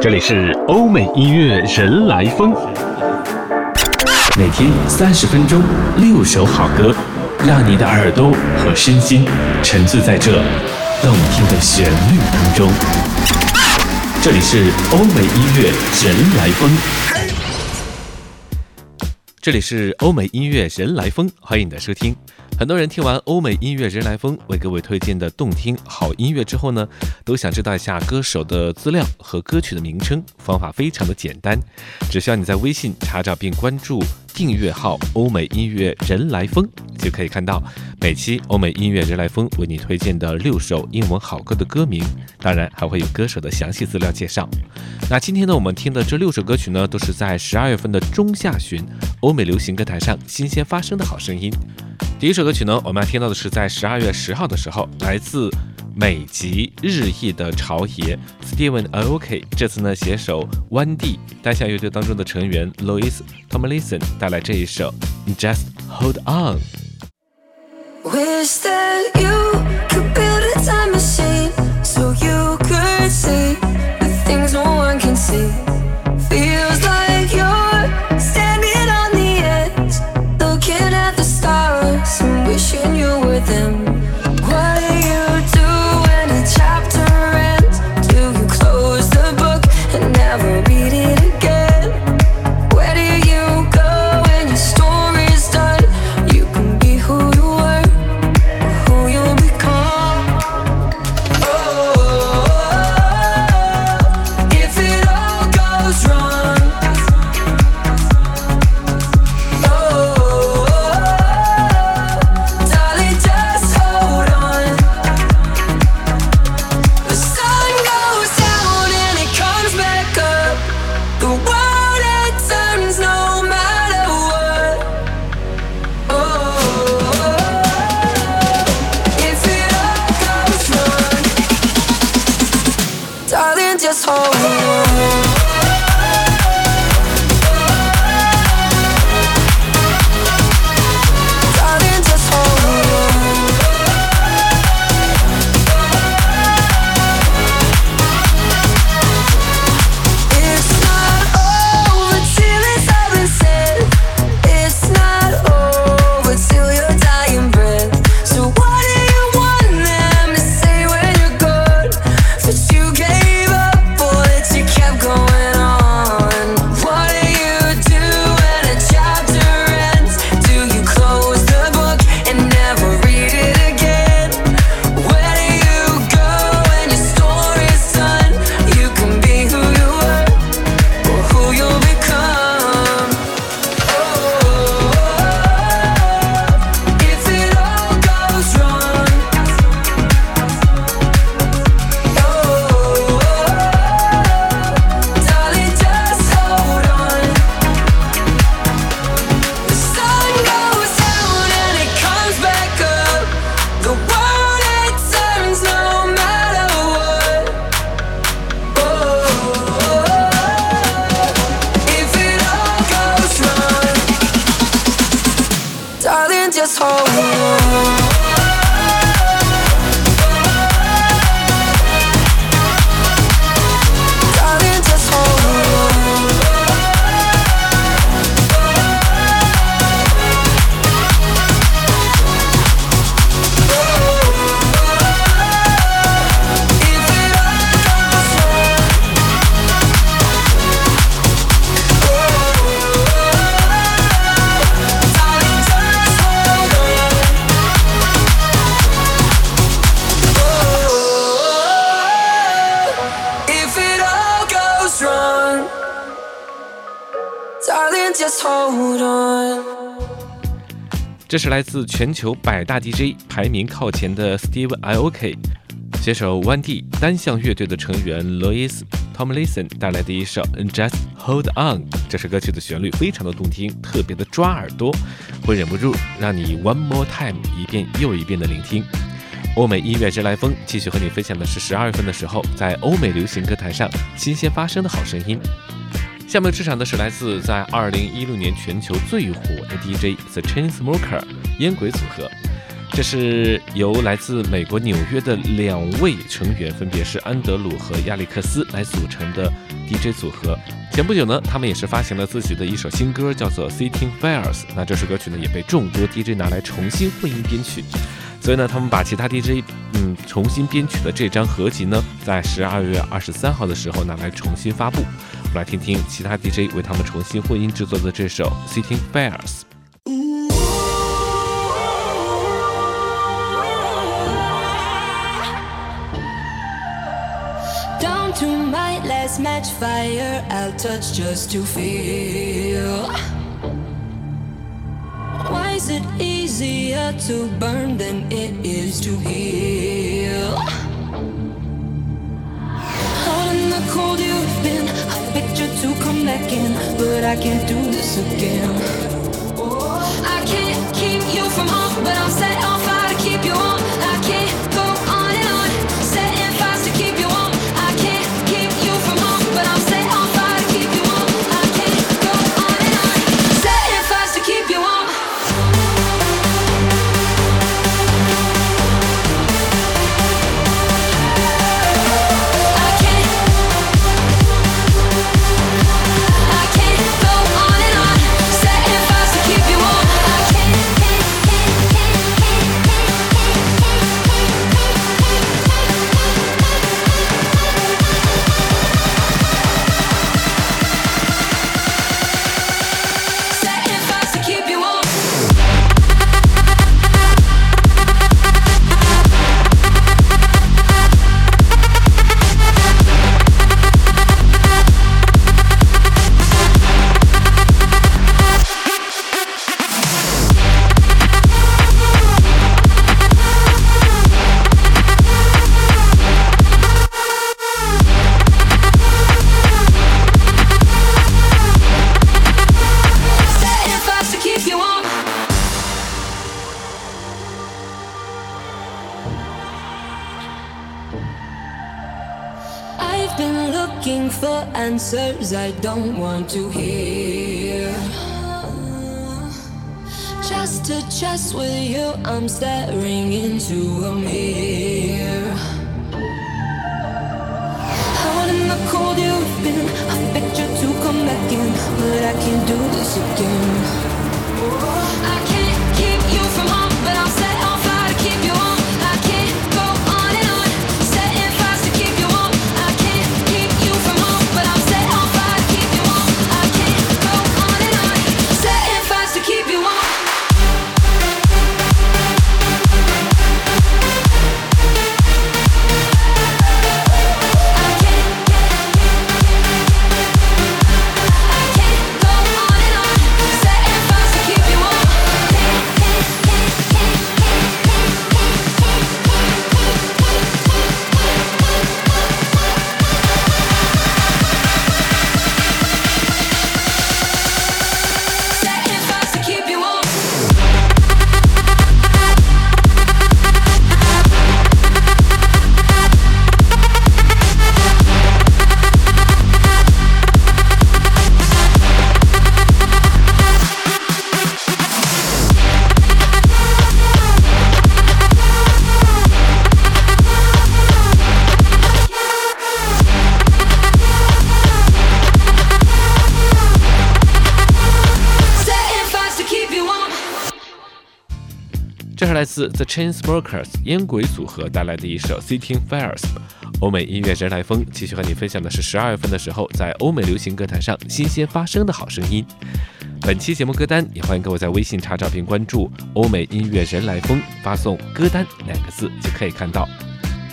这里是欧美音乐人来疯，每天三十分钟，六首好歌，让你的耳朵和身心沉醉在这动听的旋律当中。这里是欧美音乐人来疯，这里是欧美音乐人来疯，欢迎你的收听。很多人听完欧美音乐人来疯为各位推荐的动听好音乐之后呢，都想知道一下歌手的资料和歌曲的名称。方法非常的简单，只需要你在微信查找并关注订阅号“欧美音乐人来疯”，就可以看到每期欧美音乐人来疯为你推荐的六首英文好歌的歌名，当然还会有歌手的详细资料介绍。那今天呢，我们听的这六首歌曲呢，都是在十二月份的中下旬欧美流行歌坛上新鲜发生的好声音。第一首歌曲呢，我们要听到的是在十二月十号的时候，来自美籍日裔的潮爷 Steven Aoki，这次呢携手 One D 单项乐队当中的成员 Louis Tomlinson 带来这一首 Just Hold On。Oh. 这是来自全球百大 DJ 排名靠前的 Steve Iok，携手 One D 单项乐队的成员 Louis Tomlinson 带来的一首 Just Hold On。这首歌曲的旋律非常的动听，特别的抓耳朵，会忍不住让你 One More Time 一遍又一遍的聆听。欧美音乐之来风继续和你分享的是十二月份的时候在欧美流行歌坛上新鲜发生的好声音。下面出场的是来自在二零一六年全球最火的 DJ The Chainsmoker 烟鬼组合。这是由来自美国纽约的两位成员，分别是安德鲁和亚历克斯来组成的 DJ 组合。前不久呢，他们也是发行了自己的一首新歌，叫做《Sitting Fires》。那这首歌曲呢，也被众多 DJ 拿来重新混音编曲。所以呢，他们把其他 DJ 嗯重新编曲的这张合集呢，在十二月二十三号的时候拿来重新发布。我们来听听其他 DJ 为他们重新混音制作的这首《Sitting Fires》。let's match fire. I'll touch just to feel. Easier to burn than it is to heal? Out in the cold you've been, I picture to come back in, but I can't do this again. I can't keep you from home, but I'm set on with you, I'm staring into a mirror. The Chainsmokers 烟鬼组合带来的一首《Sitting Fires》，欧美音乐人来风，继续和你分享的是十二月份的时候在欧美流行歌坛上新鲜发生的好声音。本期节目歌单也欢迎各位在微信查找并关注“欧美音乐人来风”，发送“歌单”两个字就可以看到。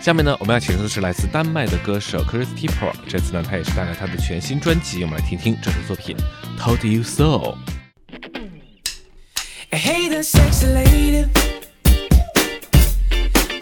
下面呢，我们要请出的是来自丹麦的歌手 Christy Pro，这次呢，他也是带来他的全新专辑，我们来听听这首作品《Told You So》。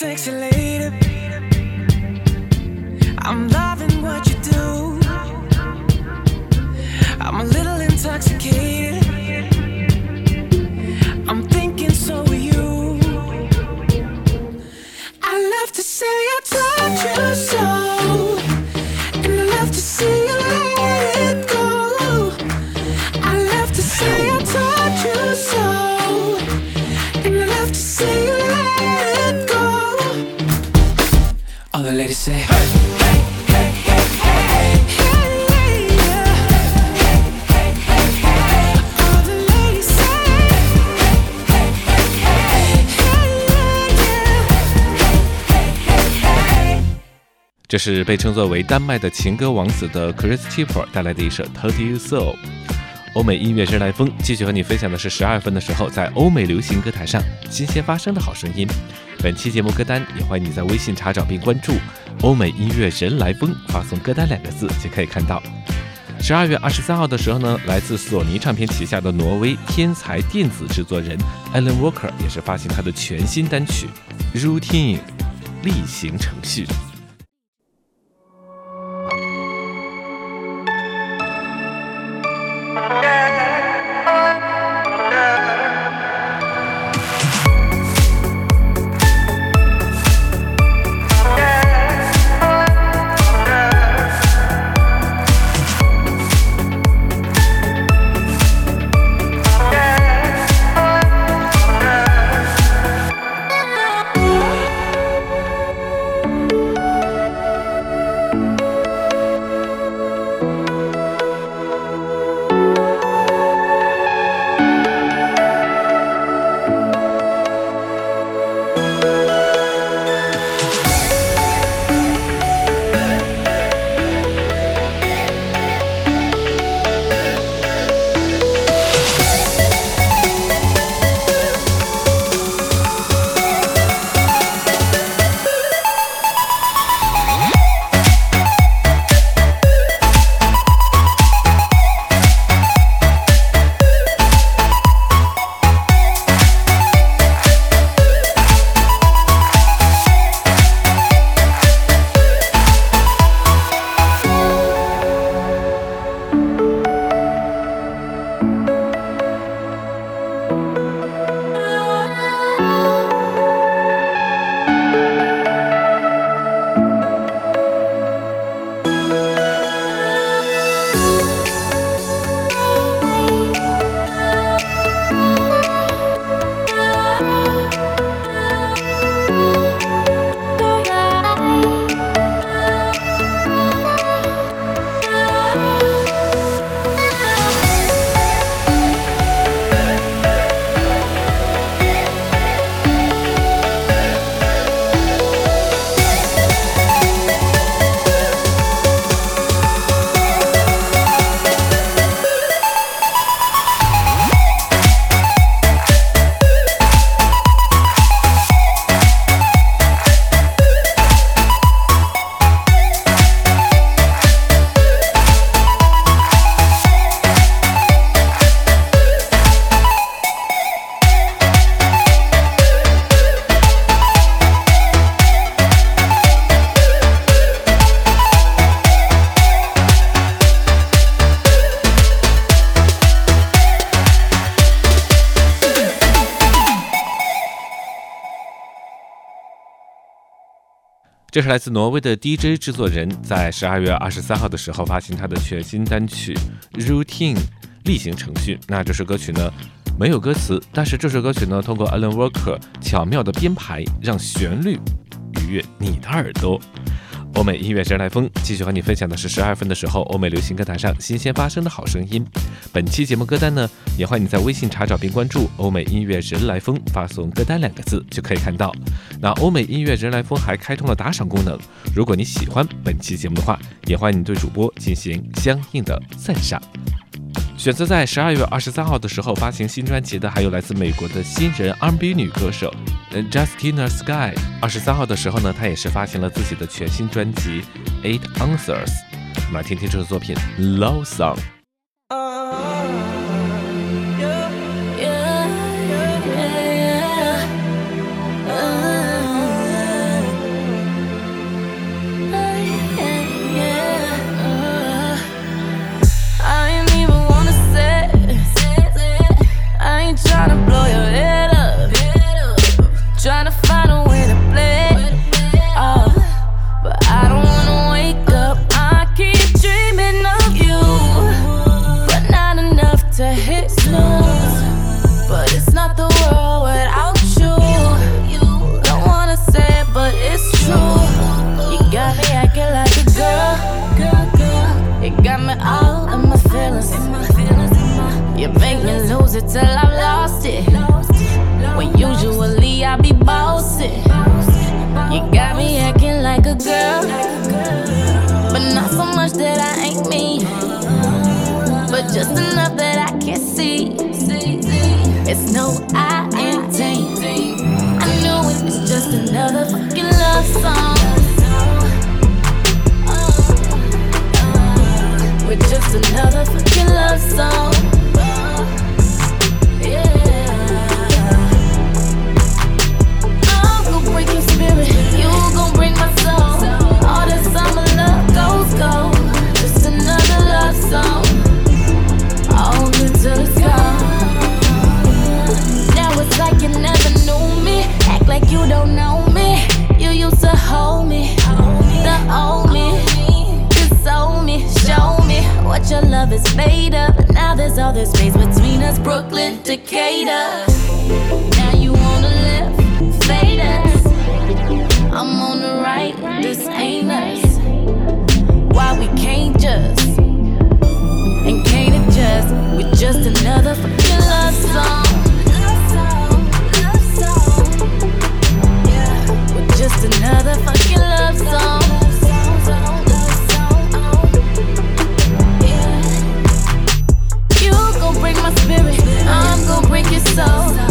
Sexy lady, I'm loving what you do. I'm a little intoxicated. 这是被称作为丹麦的情歌王子的 Christopher 带来的一首《Tell You So》。欧美音乐人来风继续和你分享的是十二分的时候在欧美流行歌坛上新鲜发生的好声音。本期节目歌单也欢迎你在微信查找并关注“欧美音乐人来风”，发送“歌单”两个字就可以看到。十二月二十三号的时候呢，来自索尼唱片旗下的挪威天才电子制作人 Alan Walker 也是发行他的全新单曲《Routine》例行程序。这是来自挪威的 DJ 制作人，在十二月二十三号的时候发行他的全新单曲《Routine》例行程序。那这首歌曲呢没有歌词，但是这首歌曲呢通过 Alan Walker 巧妙的编排，让旋律愉悦你的耳朵。欧美音乐人来风继续和你分享的是十二分的时候欧美流行歌坛上新鲜发生的好声音。本期节目歌单呢，也欢迎你在微信查找并关注“欧美音乐人来风”，发送“歌单”两个字就可以看到。那欧美音乐人来风还开通了打赏功能，如果你喜欢本期节目的话，也欢迎你对主播进行相应的赞赏。选择在十二月二十三号的时候发行新专辑的，还有来自美国的新人 R&B 女歌手，呃，Justina Sky。二十三号的时候呢，她也是发行了自己的全新专辑《Eight Answers》。我们来听听这首作品《Love Song》。This ain't us. Why we can't just and can't adjust with just another fucking love song. With just another fucking love song. You gon' break my spirit, I'm gon' break your soul.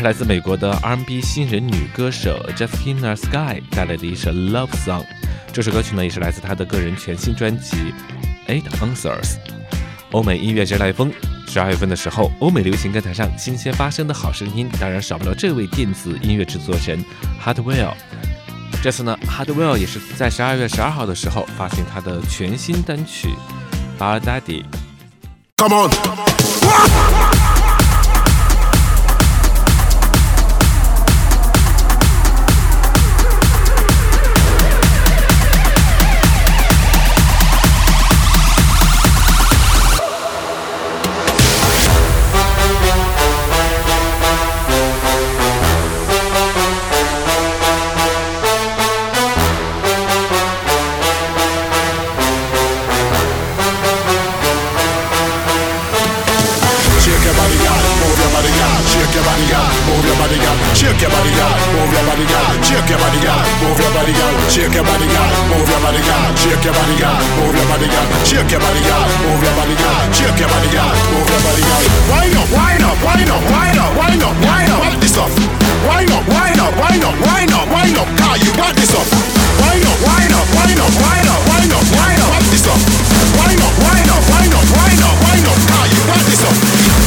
是来自美国的 R&B 新人女歌手 Justina Sky 带来的一首《Love Song》。这首歌曲呢，也是来自她的个人全新专辑《Eight Answers》。欧美音乐人来风，十二月份的时候，欧美流行歌坛上新鲜发生的好声音，当然少不了这位电子音乐制作人 Hardwell。这次呢，Hardwell 也是在十二月十二号的时候发行他的全新单曲《Bar Daddy》。Come on. shake your body, girl. Move your body, girl. Shake your body, girl. Move your body, girl. Shake your body, girl. Move your body, girl. Shake your body, girl. Move your body, girl. Shake your body, girl. Move your body, girl. Shake your body, girl. Move your body, girl. Wind up, wine up, wine up, wine up, wine up, wind up. This up. Wine up, wine up, wine up, wine up, wine up. Car, you got this up. Wine up, wine up, wine up, wine up, wine up, wine up. This up. Wine up, wine up, wine up, wine up, wine up. Car, you got this up.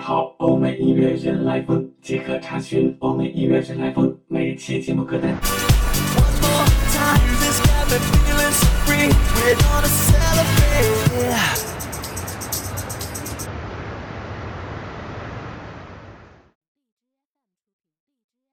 好“欧美音乐人来疯”，即可查询欧美音乐人来疯每期节目歌单。